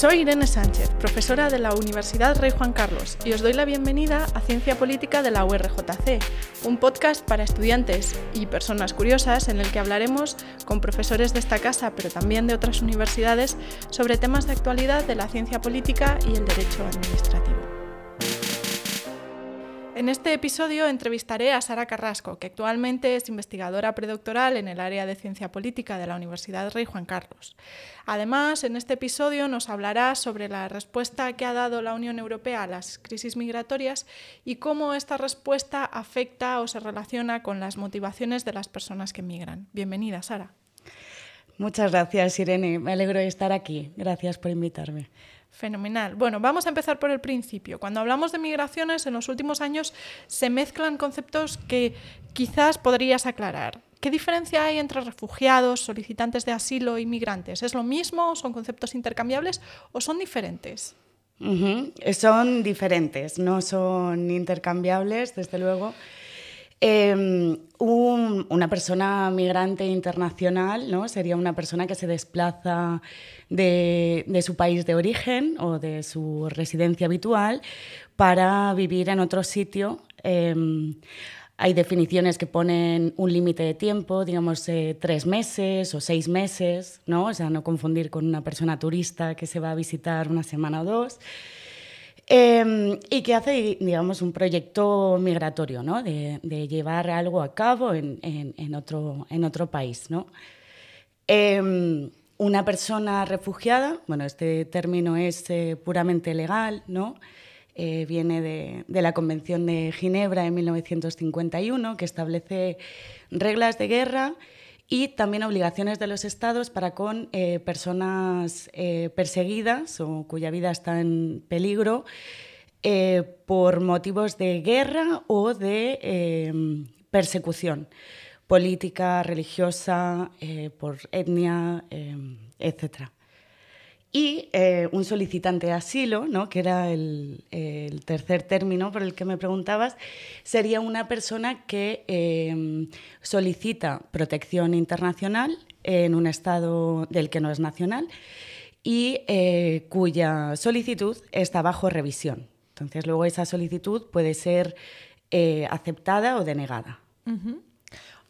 Soy Irene Sánchez, profesora de la Universidad Rey Juan Carlos, y os doy la bienvenida a Ciencia Política de la URJC, un podcast para estudiantes y personas curiosas en el que hablaremos con profesores de esta casa, pero también de otras universidades, sobre temas de actualidad de la ciencia política y el derecho administrativo. En este episodio entrevistaré a Sara Carrasco, que actualmente es investigadora predoctoral en el área de ciencia política de la Universidad Rey Juan Carlos. Además, en este episodio nos hablará sobre la respuesta que ha dado la Unión Europea a las crisis migratorias y cómo esta respuesta afecta o se relaciona con las motivaciones de las personas que migran. Bienvenida, Sara. Muchas gracias, Irene. Me alegro de estar aquí. Gracias por invitarme. Fenomenal. Bueno, vamos a empezar por el principio. Cuando hablamos de migraciones, en los últimos años se mezclan conceptos que quizás podrías aclarar. ¿Qué diferencia hay entre refugiados, solicitantes de asilo y migrantes? ¿Es lo mismo? ¿Son conceptos intercambiables o son diferentes? Son diferentes, no son intercambiables, desde luego. Em, una persona migrante internacional ¿no? sería una persona que se desplaza de, su país de origen o de su residencia habitual para vivir en otro sitio. Em, hay definiciones que ponen un límite de tiempo, digamos eh, tres meses o seis meses, ¿no? O sea, no confundir con una persona turista que se va a visitar una semana o dos. Em, y que hace, digamos, un proyecto migratorio, ¿no? de, llevar algo a cabo en, en, otro, en otro país. ¿no? Em, una persona refugiada, bueno, este término es eh, puramente legal, ¿no? Eh, viene de, de, la Convención de Ginebra en 1951, que establece reglas de guerra y también obligaciones de los estados para con eh, personas eh, perseguidas o cuya vida está en peligro eh, por motivos de guerra o de persecución política, religiosa, por etnia, etc. Y eh, un solicitante de asilo, ¿no? que era el, tercer término por el que me preguntabas, sería una persona que eh, solicita protección internacional en un estado del que no es nacional y eh, cuya solicitud está bajo revisión. Entonces, luego esa solicitud puede ser aceptada o denegada.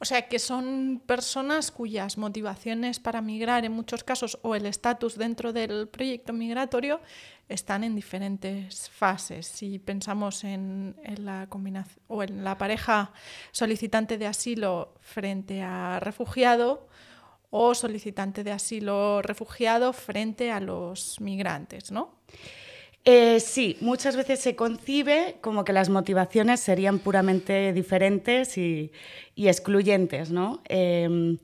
O sea, que son personas cuyas motivaciones para migrar en muchos casos o el estatus dentro del proyecto migratorio están en diferentes fases. Si pensamos en, la combinación o en la pareja solicitante de asilo frente a refugiado o solicitante de asilo refugiado frente a los migrantes, ¿no? Eh, sí, muchas veces se concibe como que las motivaciones serían puramente diferentes y, excluyentes, ¿no? Em,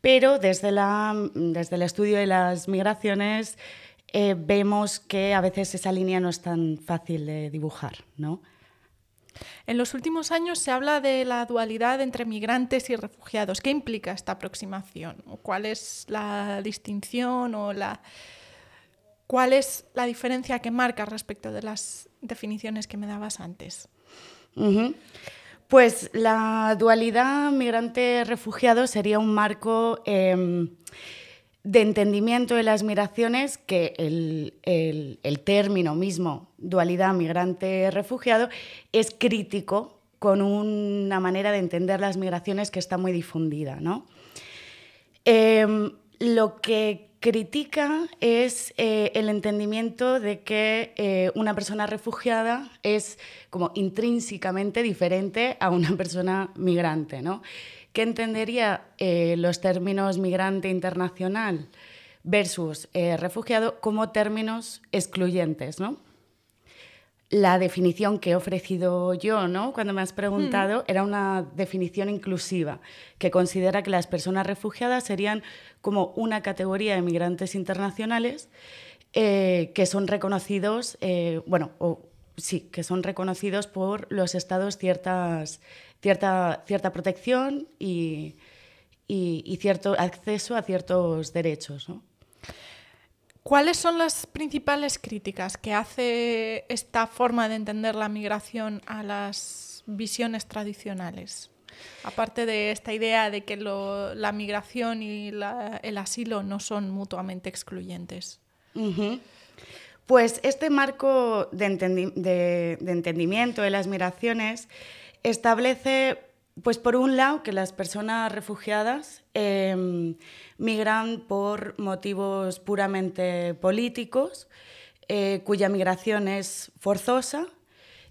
pero desde, la, desde el estudio de las migraciones eh, vemos que a veces esa línea no es tan fácil de dibujar, ¿no? En los últimos años se habla de la dualidad entre migrantes y refugiados. ¿Qué implica esta aproximación? ¿Cuál es la distinción o la ¿Cuál es la diferencia que marca respecto de las definiciones que me dabas antes? Pues la dualidad migrante-refugiado sería un marco em, de entendimiento de las migraciones que el, término mismo, dualidad migrante-refugiado, es crítico con una manera de entender las migraciones que está muy difundida. ¿no? Em, lo que critica es eh, el entendimiento de que eh, una persona refugiada es como intrínsecamente diferente a una persona migrante, ¿no? ¿Qué entendería eh, los términos migrante internacional versus refugiado como términos excluyentes, ¿no? La definición que he ofrecido yo, ¿no? Cuando me has preguntado, era una definición inclusiva, que considera que las personas refugiadas serían como una categoría de migrantes internacionales eh, que son reconocidos, eh, bueno, sí, que son reconocidos por los estados ciertas, cierta, cierta protección y, y cierto acceso a ciertos derechos, ¿no? ¿Cuáles son las principales críticas que hace esta forma de entender la migración a las visiones tradicionales? Aparte de esta idea de que la migración y el asilo no son mutuamente excluyentes. Pues este marco de, entendimiento de las migraciones establece, pues por un lado, que las personas refugiadas em, migran por motivos puramente políticos, eh, cuya migración es forzosa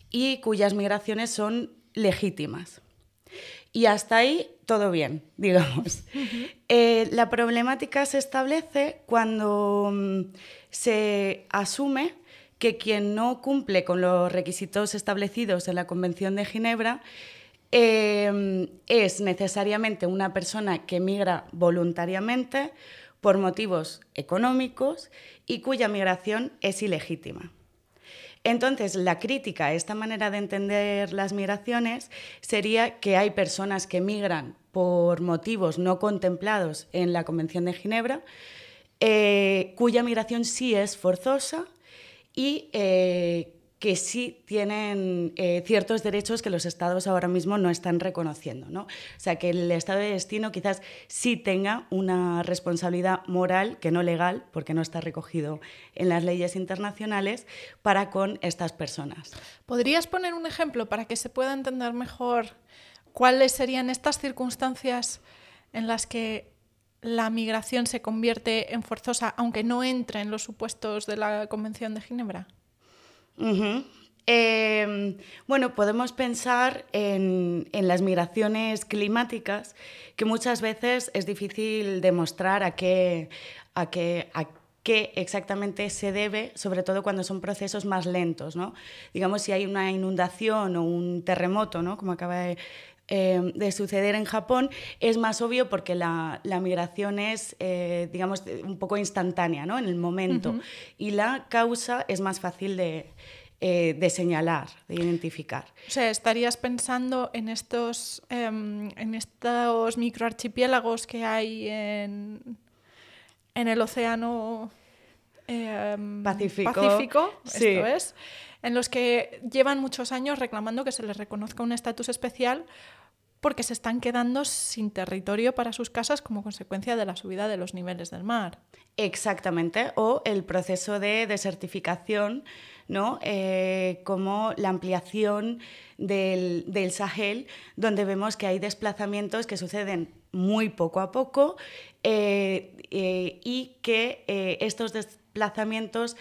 y cuyas migraciones son legítimas. Y hasta ahí todo bien, digamos. Eh, la problemática se establece cuando mm, se asume que quien no cumple con los requisitos establecidos en la Convención de Ginebra em, es necesariamente una persona que migra voluntariamente por motivos económicos y cuya migración es ilegítima. Entonces, la crítica a esta manera de entender las migraciones sería que hay personas que migran por motivos no contemplados en la Convención de Ginebra, eh, cuya migración sí es forzosa y eh, que sí tienen eh, ciertos derechos que los estados ahora mismo no están reconociendo. ¿no? O sea, que el estado de destino quizás sí tenga una responsabilidad moral, que no legal, porque no está recogido en las leyes internacionales, para con estas personas. ¿Podrías poner un ejemplo para que se pueda entender mejor cuáles serían estas circunstancias en las que la migración se convierte en forzosa, aunque no entre en los supuestos de la Convención de Ginebra? Em, bueno, podemos pensar en, las migraciones climáticas, que muchas veces es difícil demostrar a qué, a qué, a qué exactamente se debe, sobre todo cuando son procesos más lentos. ¿no? Digamos, si hay una inundación o un terremoto, ¿no? como acaba de, em, suceder en Japón, es más obvio porque la, migración es, eh, digamos, un poco instantánea ¿no? en el momento. Y la causa es más fácil de, eh, de señalar, de identificar. O sea, estarías pensando en estos, em, en estos microarchipiélagos que hay en, en el océano em, Pacífico, esto es, en los que llevan muchos años reclamando que se les reconozca un estatus especial porque se están quedando sin territorio para sus casas como consecuencia de la subida de los niveles del mar. Exactamente, o el proceso de desertificación, ¿no? Eh, como la ampliación del, Sahel, donde vemos que hay desplazamientos que suceden muy poco a poco eh, eh, y que estos desplazamientos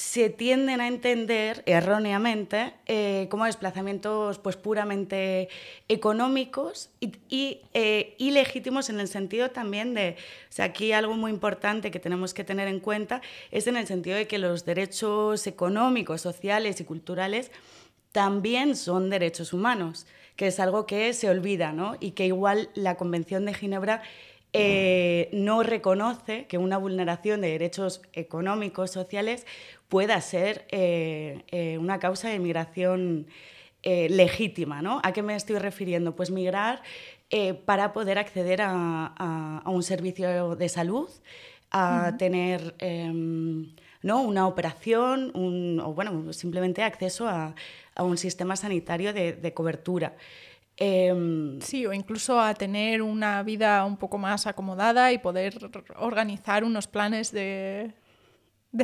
se tienden a entender erróneamente eh, como desplazamientos pues, puramente económicos y, eh, ilegítimos en el sentido también de, o sea, aquí algo muy importante que tenemos que tener en cuenta es en el sentido de que los derechos económicos, sociales y culturales también son derechos humanos, que es algo que se olvida ¿no? y que igual la Convención de Ginebra eh, no reconoce que una vulneración de derechos económicos, sociales, pueda ser eh, eh, una causa de migración legítima. ¿no? ¿A qué me estoy refiriendo? Pues migrar para poder acceder a, un servicio de salud, a tener em, ¿no? una operación o bueno, simplemente acceso a, un sistema sanitario de cobertura. Em, sí, o incluso a tener una vida un poco más acomodada y poder organizar unos planes de,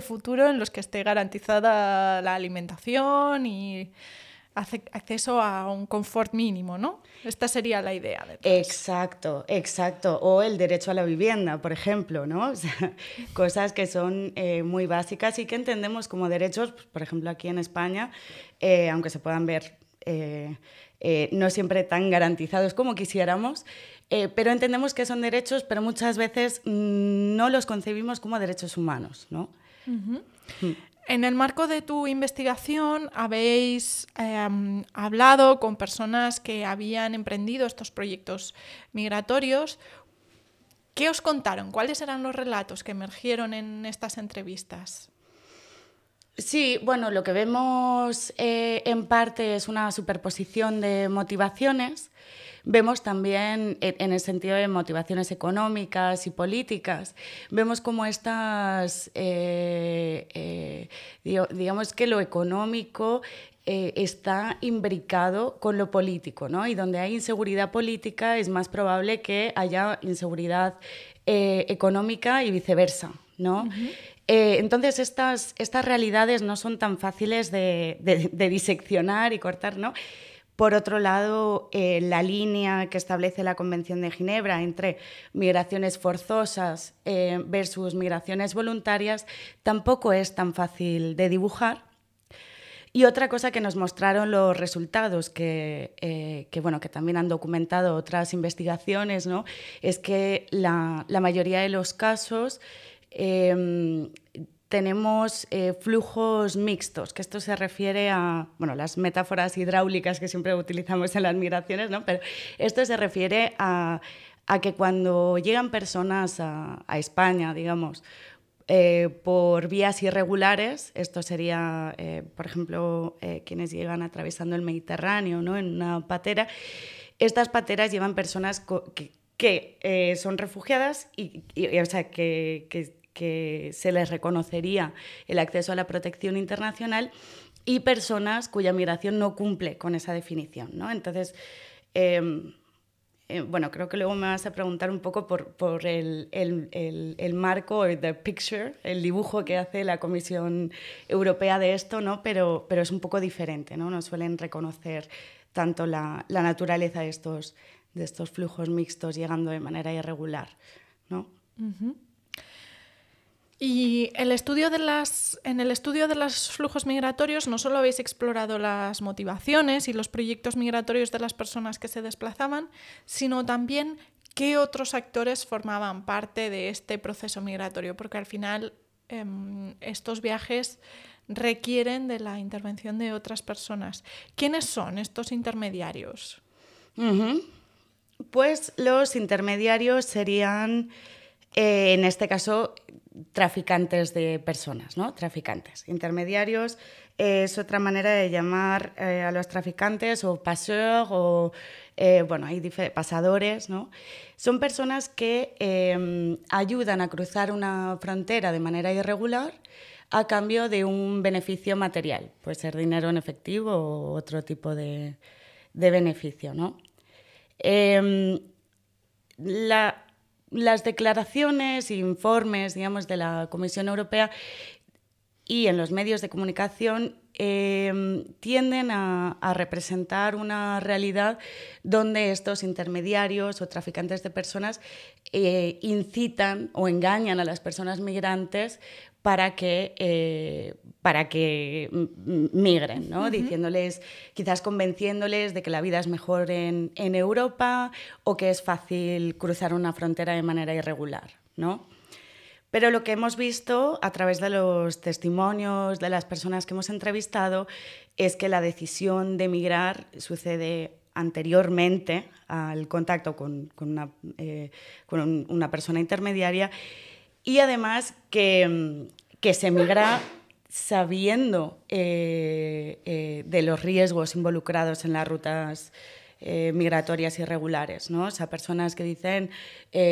futuro en los que esté garantizada la alimentación y acceso a un confort mínimo, ¿no? Esta sería la idea. Exacto, exacto. O el derecho a la vivienda, por ejemplo, ¿no? cosas que son eh, muy básicas y que entendemos como derechos, pues, por ejemplo, aquí en España, eh, aunque se puedan ver eh, eh, no siempre tan garantizados como quisiéramos, eh, pero entendemos que son derechos, pero muchas veces mm, no los concebimos como derechos humanos. ¿no? Mm. En el marco de tu investigación habéis em, hablado con personas que habían emprendido estos proyectos migratorios. ¿Qué os contaron? ¿Cuáles eran los relatos que emergieron en estas entrevistas? Sí, bueno, lo que vemos eh, en parte es una superposición de motivaciones. Vemos también, en el sentido de motivaciones económicas y políticas, vemos como estas, eh, eh, digamos que lo económico está imbricado con lo político, ¿no? Y donde hay inseguridad política es más probable que haya inseguridad económica y viceversa, ¿no? Eh, entonces, estas, estas realidades no son tan fáciles de, diseccionar y cortar, ¿no? Por otro lado, eh, la línea que establece la Convención de Ginebra entre migraciones forzosas eh, versus migraciones voluntarias tampoco es tan fácil de dibujar. Y otra cosa que nos mostraron los resultados, que, bueno, que también han documentado otras investigaciones, ¿no? es que la, la mayoría de los casos Em, tenemos eh, flujos mixtos, que esto se refiere a bueno, las metáforas hidráulicas que siempre utilizamos en las migraciones, ¿no? pero esto se refiere a, a que cuando llegan personas a, España, digamos, eh, por vías irregulares, esto sería, eh, por ejemplo, quienes llegan atravesando el Mediterráneo ¿no? en una patera, estas pateras llevan personas que, que son refugiadas y, o sea, que que se les reconocería el acceso a la protección internacional y personas cuya migración no cumple con esa definición. ¿no? Entonces, em, eh, bueno, creo que luego me vas a preguntar un poco por, por el, el, el, marco, the picture, el dibujo que hace la Comisión Europea de esto, ¿no? pero, pero es un poco diferente, ¿no? no suelen reconocer tanto la, la naturaleza de estos, de estos flujos mixtos llegando de manera irregular. ¿no? Y el estudio de las, en el estudio de los flujos migratorios no solo habéis explorado las motivaciones y los proyectos migratorios de las personas que se desplazaban, sino también qué otros actores formaban parte de este proceso migratorio, porque al final em, estos viajes requieren de la intervención de otras personas. ¿Quiénes son estos intermediarios? Pues los intermediarios serían, eh, en este caso, traficantes de personas, ¿no? Traficantes. Intermediarios es otra manera de llamar eh, a los traficantes o passeurs o, eh, bueno, hay pasadores, ¿no? Son personas que em, ayudan a cruzar una frontera de manera irregular a cambio de un beneficio material, puede ser dinero en efectivo o otro tipo de, beneficio, ¿no? Em, la, las declaraciones informes, digamos, de la Comisión Europea y en los medios de comunicación em, tienden a, representar una realidad donde estos intermediarios o traficantes de personas eh, incitan o engañan a las personas migrantes para que, eh, para que migren, ¿no? diciéndoles, quizás convenciéndoles de que la vida es mejor en, en, Europa o que es fácil cruzar una frontera de manera irregular. ¿no? Pero lo que hemos visto a través de los testimonios de las personas que hemos entrevistado es que la decisión de migrar sucede anteriormente al contacto con, con, una, eh, con una persona intermediaria y además que, mm, que se migra sabiendo eh, eh, de los riesgos involucrados en las rutas eh, migratorias irregulares, ¿no? O sea, personas que dicen,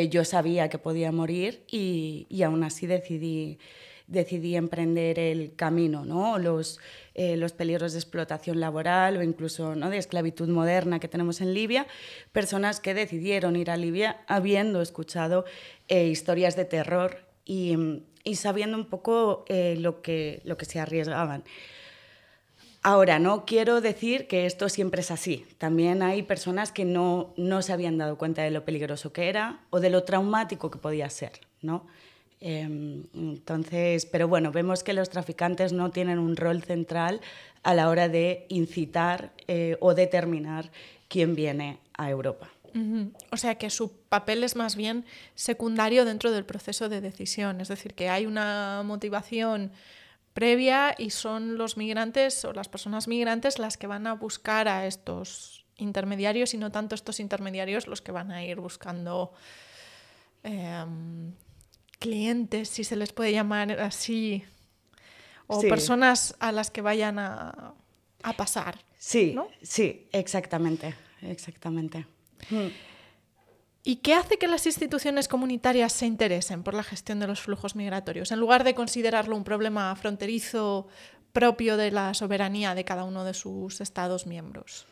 yo sabía que podía morir y, y, aún así decidí, decidí emprender el camino, ¿no? Los, los peligros de explotación laboral o incluso ¿no? de esclavitud moderna que tenemos en Libia, personas que decidieron ir a Libia habiendo escuchado historias de terror y, y sabiendo un poco eh, lo, que, lo que se arriesgaban. Ahora, no quiero decir que esto siempre es así. También hay personas que no, no se habían dado cuenta de lo peligroso que era o de lo traumático que podía ser, ¿no? Em, entonces, pero bueno, vemos que los traficantes no tienen un rol central a la hora de incitar eh, o determinar quién viene a Europa. O sea que su papel es más bien secundario dentro del proceso de decisión, es decir, que hay una motivación previa y son los migrantes o las personas migrantes las que van a buscar a estos intermediarios y no tanto estos intermediarios los que van a ir buscando em, clientes, si se les puede llamar así, o personas a las que vayan a, a pasar. Sí, sí, exactamente, exactamente. ¿Y qué hace que las instituciones comunitarias se interesen por la gestión de los flujos migratorios, en lugar de considerarlo un problema fronterizo propio de la soberanía de cada uno de sus Estados miembros?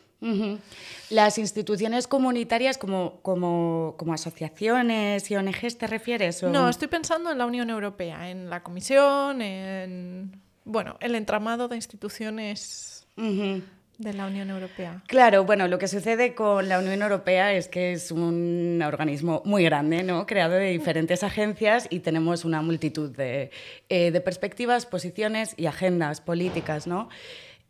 Las instituciones comunitarias como, como, como, asociaciones y ONGs, ¿te refieres? No, estoy pensando en la Unión Europea, en la Comisión, en bueno, el entramado de instituciones de la Unión Europea. Claro, bueno, lo que sucede con la Unión Europea es que es un organismo muy grande, ¿no? Creado de diferentes agencias y tenemos una multitud de, eh, perspectivas, posiciones y agendas políticas, ¿no?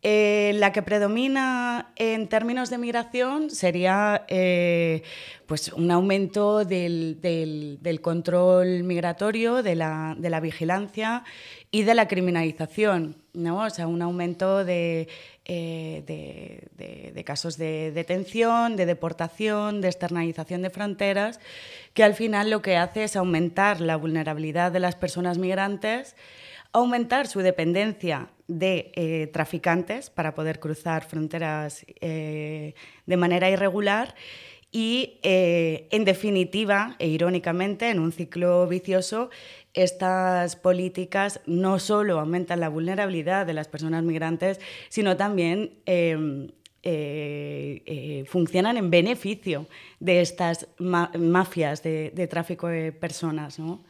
Eh, la que predomina en términos de migración sería eh, pues un aumento del, control migratorio, de la, vigilancia y de la criminalización, ¿no? o sea, un aumento de, eh, de, casos de detención, de deportación, de externalización de fronteras, que al final lo que hace es aumentar la vulnerabilidad de las personas migrantes aumentar su dependencia de eh, traficantes para poder cruzar fronteras eh, de manera irregular y, en definitiva, e irónicamente, en un ciclo vicioso, estas políticas no solo aumentan la vulnerabilidad de las personas migrantes, sino también em, funcionan en beneficio de estas mafias de, tráfico de personas. ¿no?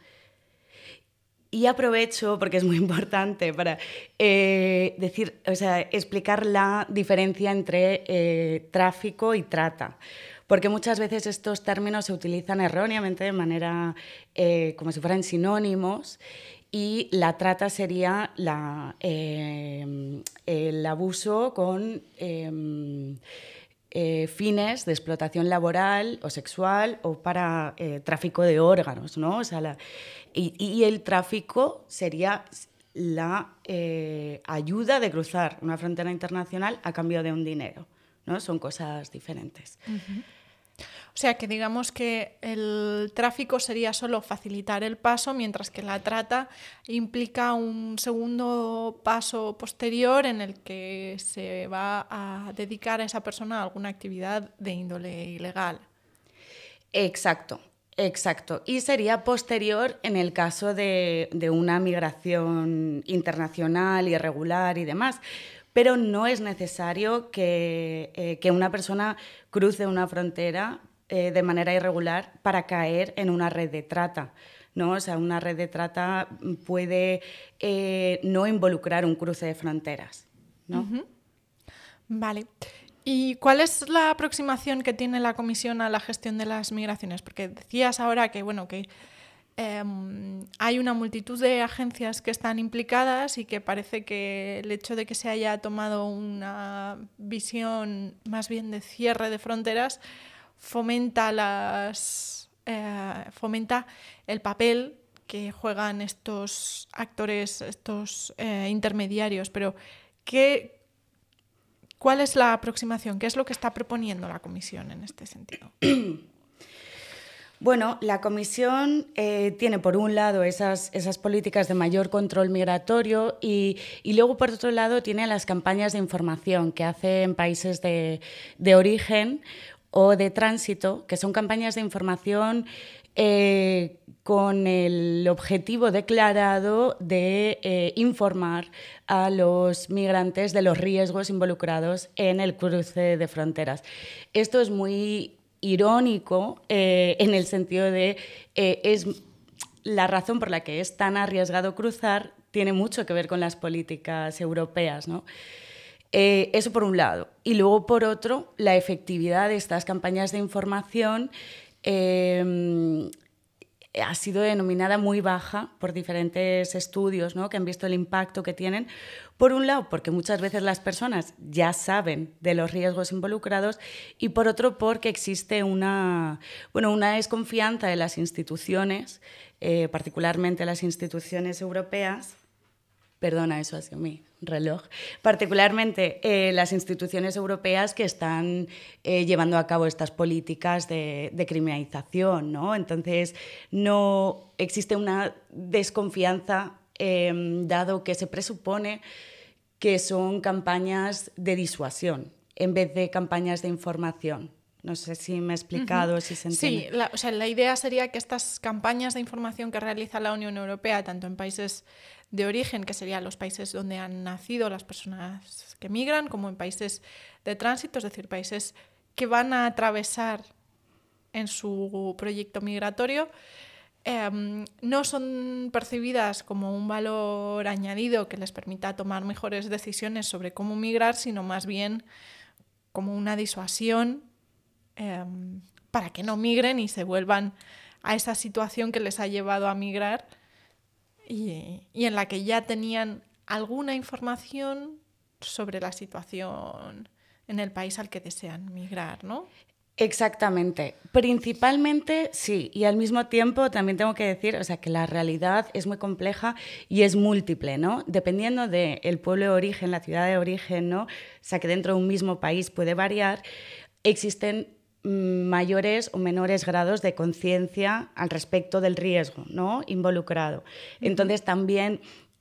Y aprovecho, porque es muy importante, para eh, decir, o sea, explicar la diferencia entre eh, tráfico y trata. Porque muchas veces estos términos se utilizan erróneamente de manera eh, como si fueran sinónimos y la trata sería la, el abuso con fines de explotación laboral o sexual o para tráfico de órganos, ¿no? O sea, y, el tráfico sería la eh, ayuda de cruzar una frontera internacional a cambio de un dinero. ¿no? Son cosas diferentes. O sea que digamos que el tráfico sería solo facilitar el paso, mientras que la trata implica un segundo paso posterior en el que se va a dedicar a esa persona a alguna actividad de índole ilegal. Exacto. Exacto. Y sería posterior en el caso de, una migración internacional, irregular y demás. Pero no es necesario que, eh, una persona cruce una frontera eh, de manera irregular para caer en una red de trata. ¿no? O sea, una red de trata puede eh, no involucrar un cruce de fronteras. ¿no? Vale. ¿Y cuál es la aproximación que tiene la Comisión a la gestión de las migraciones? Porque decías ahora que, bueno, que em, hay una multitud de agencias que están implicadas y que parece que el hecho de que se haya tomado una visión más bien de cierre de fronteras fomenta las eh, fomenta el papel que juegan estos actores, estos eh, intermediarios. Pero ¿qué, ¿Cuál es la aproximación? ¿Qué es lo que está proponiendo la Comisión en este sentido? Bueno, la Comisión eh, tiene por un lado esas, esas, políticas de mayor control migratorio y, luego por otro lado tiene las campañas de información que hace en países de, de origen o de tránsito, que son campañas de información eh, con el objetivo declarado de eh, informar a los migrantes de los riesgos involucrados en el cruce de fronteras. Esto es muy irónico eh, en el sentido de es la razón por la que es tan arriesgado cruzar tiene mucho que ver con las políticas europeas, eso por un lado. Y luego, por otro, la efectividad de estas campañas de información Em, ha sido denominada muy baja por diferentes estudios que han visto el impacto que tienen. Por un lado, porque muchas veces las personas ya saben de los riesgos involucrados y por otro, porque existe una, bueno, una desconfianza de las instituciones, eh, particularmente las instituciones europeas, perdona, eso hacia mí, reloj, particularmente eh, las instituciones europeas que están eh, llevando a cabo estas políticas de, criminalización. ¿no? Entonces, no existe una desconfianza, em, dado que se presupone que son campañas de disuasión en vez de campañas de información. No sé si me he explicado, si se entiende. Sí, la, o sea, la idea sería que estas campañas de información que realiza la Unión Europea, tanto en países de origen, que serían los países donde han nacido las personas que migran, como en países de tránsito, es decir, países que van a atravesar en su proyecto migratorio, em, no son percibidas como un valor añadido que les permita tomar mejores decisiones sobre cómo migrar, sino más bien como una disuasión em, para que no migren y se vuelvan a esa situación que les ha llevado a migrar y, en la que ya tenían alguna información sobre la situación en el país al que desean migrar, ¿no? Exactamente. Principalmente sí, y al mismo tiempo también tengo que decir, o sea, que la realidad es muy compleja y es múltiple, ¿no? Dependiendo del pueblo de origen, la ciudad de origen, ¿no? O sea, que dentro de un mismo país puede variar, existen mayores o menores grados de conciencia al respecto del riesgo ¿no? involucrado. Entonces también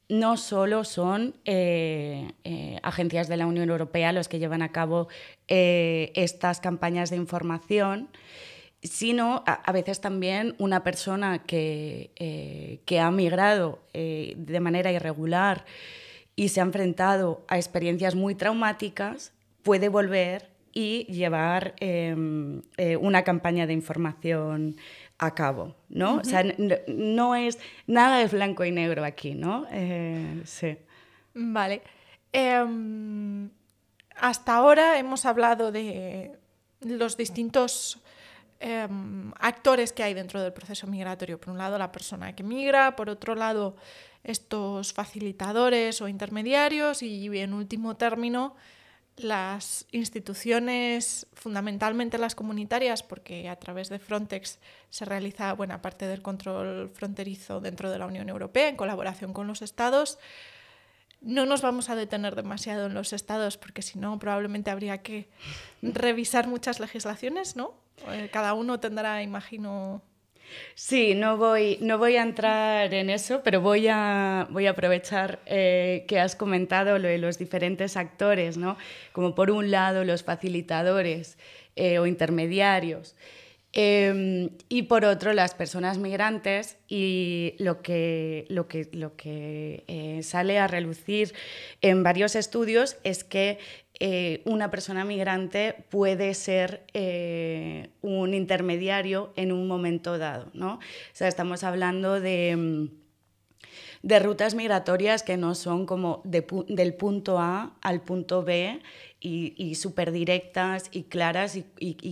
no solo son eh, eh, agencias de la Unión Europea los que llevan a cabo eh, estas campañas de información, sino a, veces también una persona que, que ha migrado de manera irregular y se ha enfrentado a experiencias muy traumáticas puede volver y llevar em, una campaña de información a cabo, ¿no? O sea, no es nada de blanco y negro aquí, ¿no? Eh, sí. Vale. Em, hasta ahora hemos hablado de los distintos em, actores que hay dentro del proceso migratorio. Por un lado, la persona que migra, por otro lado, estos facilitadores o intermediarios y, en último término, las instituciones, fundamentalmente las comunitarias, porque a través de Frontex se realiza buena parte del control fronterizo dentro de la Unión Europea en colaboración con los estados. No nos vamos a detener demasiado en los estados porque si no probablemente habría que revisar muchas legislaciones, ¿no? Eh, cada uno tendrá, imagino, Sí, no voy, no voy a entrar en eso, pero voy a, voy a aprovechar eh, que has comentado lo de los diferentes actores, ¿no? como por un lado los facilitadores eh, o intermediarios. Em, y por otro, las personas migrantes y lo que, lo que, lo que eh, sale a relucir en varios estudios es que eh, una persona migrante puede ser eh, un intermediario en un momento dado. ¿no? O sea, estamos hablando de, mm, de rutas migratorias que no son como del punto A al punto B y, súper directas y claras y,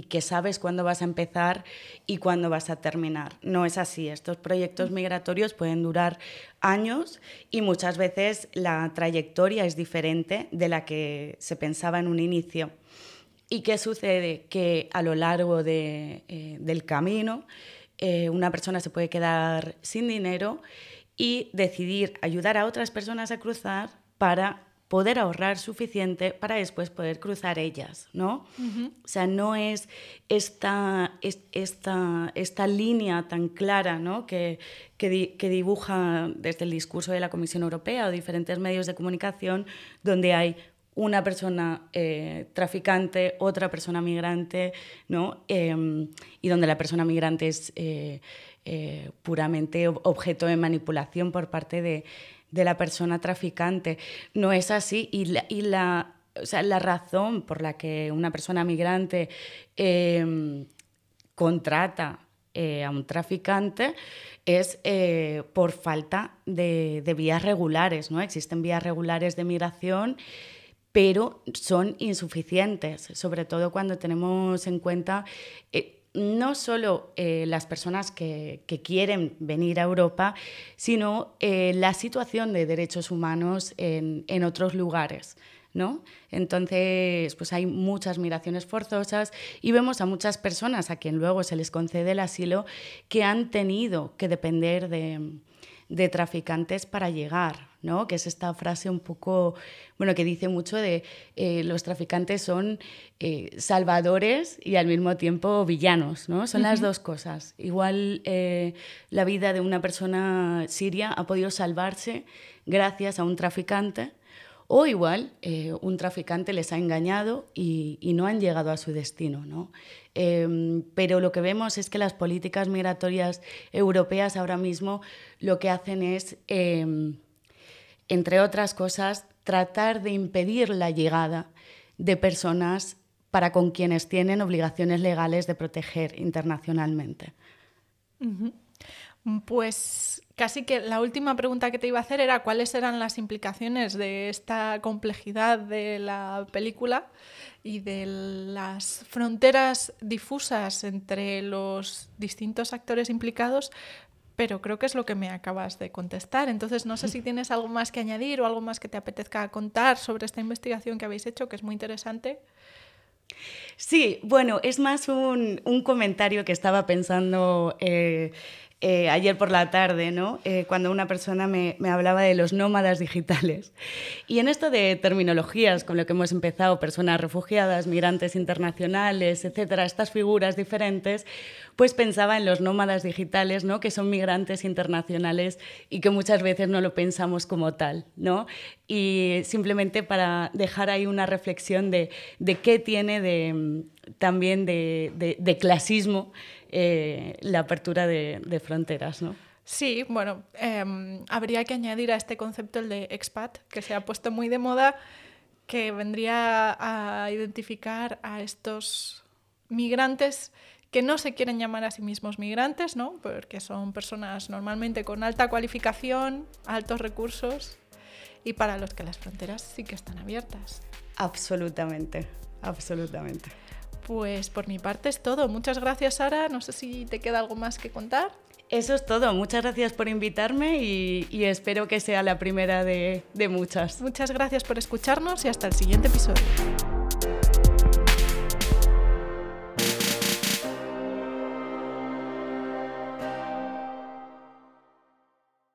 que sabes cuándo vas a empezar y cuándo vas a terminar. No es así. Estos proyectos migratorios pueden durar años y muchas veces la trayectoria es diferente de la que se pensaba en un inicio. ¿Y qué sucede? Que a lo largo eh, del camino eh, una persona se puede quedar sin dinero y decidir ayudar a otras personas a cruzar para poder ahorrar suficiente para después poder cruzar ellas, ¿no? O sea, no es esta, esta, esta línea tan clara ¿no? que, que, dibuja desde el discurso de la Comisión Europea o diferentes medios de comunicación donde hay una persona eh, traficante, otra persona migrante, ¿no? Em, y donde la persona migrante es eh, eh, puramente objeto de manipulación por parte de, la persona traficante. No es así y la, o sea, la razón por la que una persona migrante em, contrata eh, a un traficante es eh, por falta de, vías regulares. ¿no? Existen vías regulares de migración, pero son insuficientes, sobre todo cuando tenemos en cuenta... no solo eh, las personas que, quieren venir a Europa, sino eh, la situación de derechos humanos en, otros lugares. ¿no? Entonces, pues hay muchas migraciones forzosas y vemos a muchas personas a quien luego se les concede el asilo que han tenido que depender de, de traficantes para llegar, ¿no? que es esta frase un poco, bueno, que dice mucho de eh, los traficantes son eh, salvadores y al mismo tiempo villanos, ¿no? son las dos cosas. Igual eh, la vida de una persona siria ha podido salvarse gracias a un traficante, o igual un traficante les ha engañado y, no han llegado a su destino. ¿no? Em, pero lo que vemos es que las políticas migratorias europeas ahora mismo lo que hacen es em, entre otras cosas, tratar de impedir la llegada de personas para con quienes tienen obligaciones legales de proteger internacionalmente. Pues casi que la última pregunta que te iba a hacer era cuáles eran las implicaciones de esta complejidad de la película y de las fronteras difusas entre los distintos actores implicados, pero creo que es lo que me acabas de contestar. Entonces, no sé si tienes algo más que añadir o algo más que te apetezca contar sobre esta investigación que habéis hecho, que es muy interesante. Sí, bueno, es más un, comentario que estaba pensando eh, eh, ayer por la tarde, ¿no? Eh, cuando una persona me, hablaba de los nómadas digitales. Y en esto de terminologías, con lo que hemos empezado, personas refugiadas, migrantes internacionales, etcétera, estas figuras diferentes, pues pensaba en los nómadas digitales, ¿no? que son migrantes internacionales y que muchas veces no lo pensamos como tal. ¿no? Y simplemente para dejar ahí una reflexión de, de qué tiene también de, de clasismo eh, la apertura de, fronteras, ¿no? Sí, bueno, em, habría que añadir a este concepto el de expat, que se ha puesto muy de moda, que vendría a identificar a estos migrantes que no se quieren llamar a sí mismos migrantes, ¿no? Porque son personas normalmente con alta cualificación, altos recursos y para los que las fronteras sí que están abiertas. Absolutamente, absolutamente. Pues por mi parte es todo. Muchas gracias, Sara. No sé si te queda algo más que contar. Eso es todo. Muchas gracias por invitarme y, espero que sea la primera de muchas. Muchas gracias por escucharnos y hasta el siguiente episodio.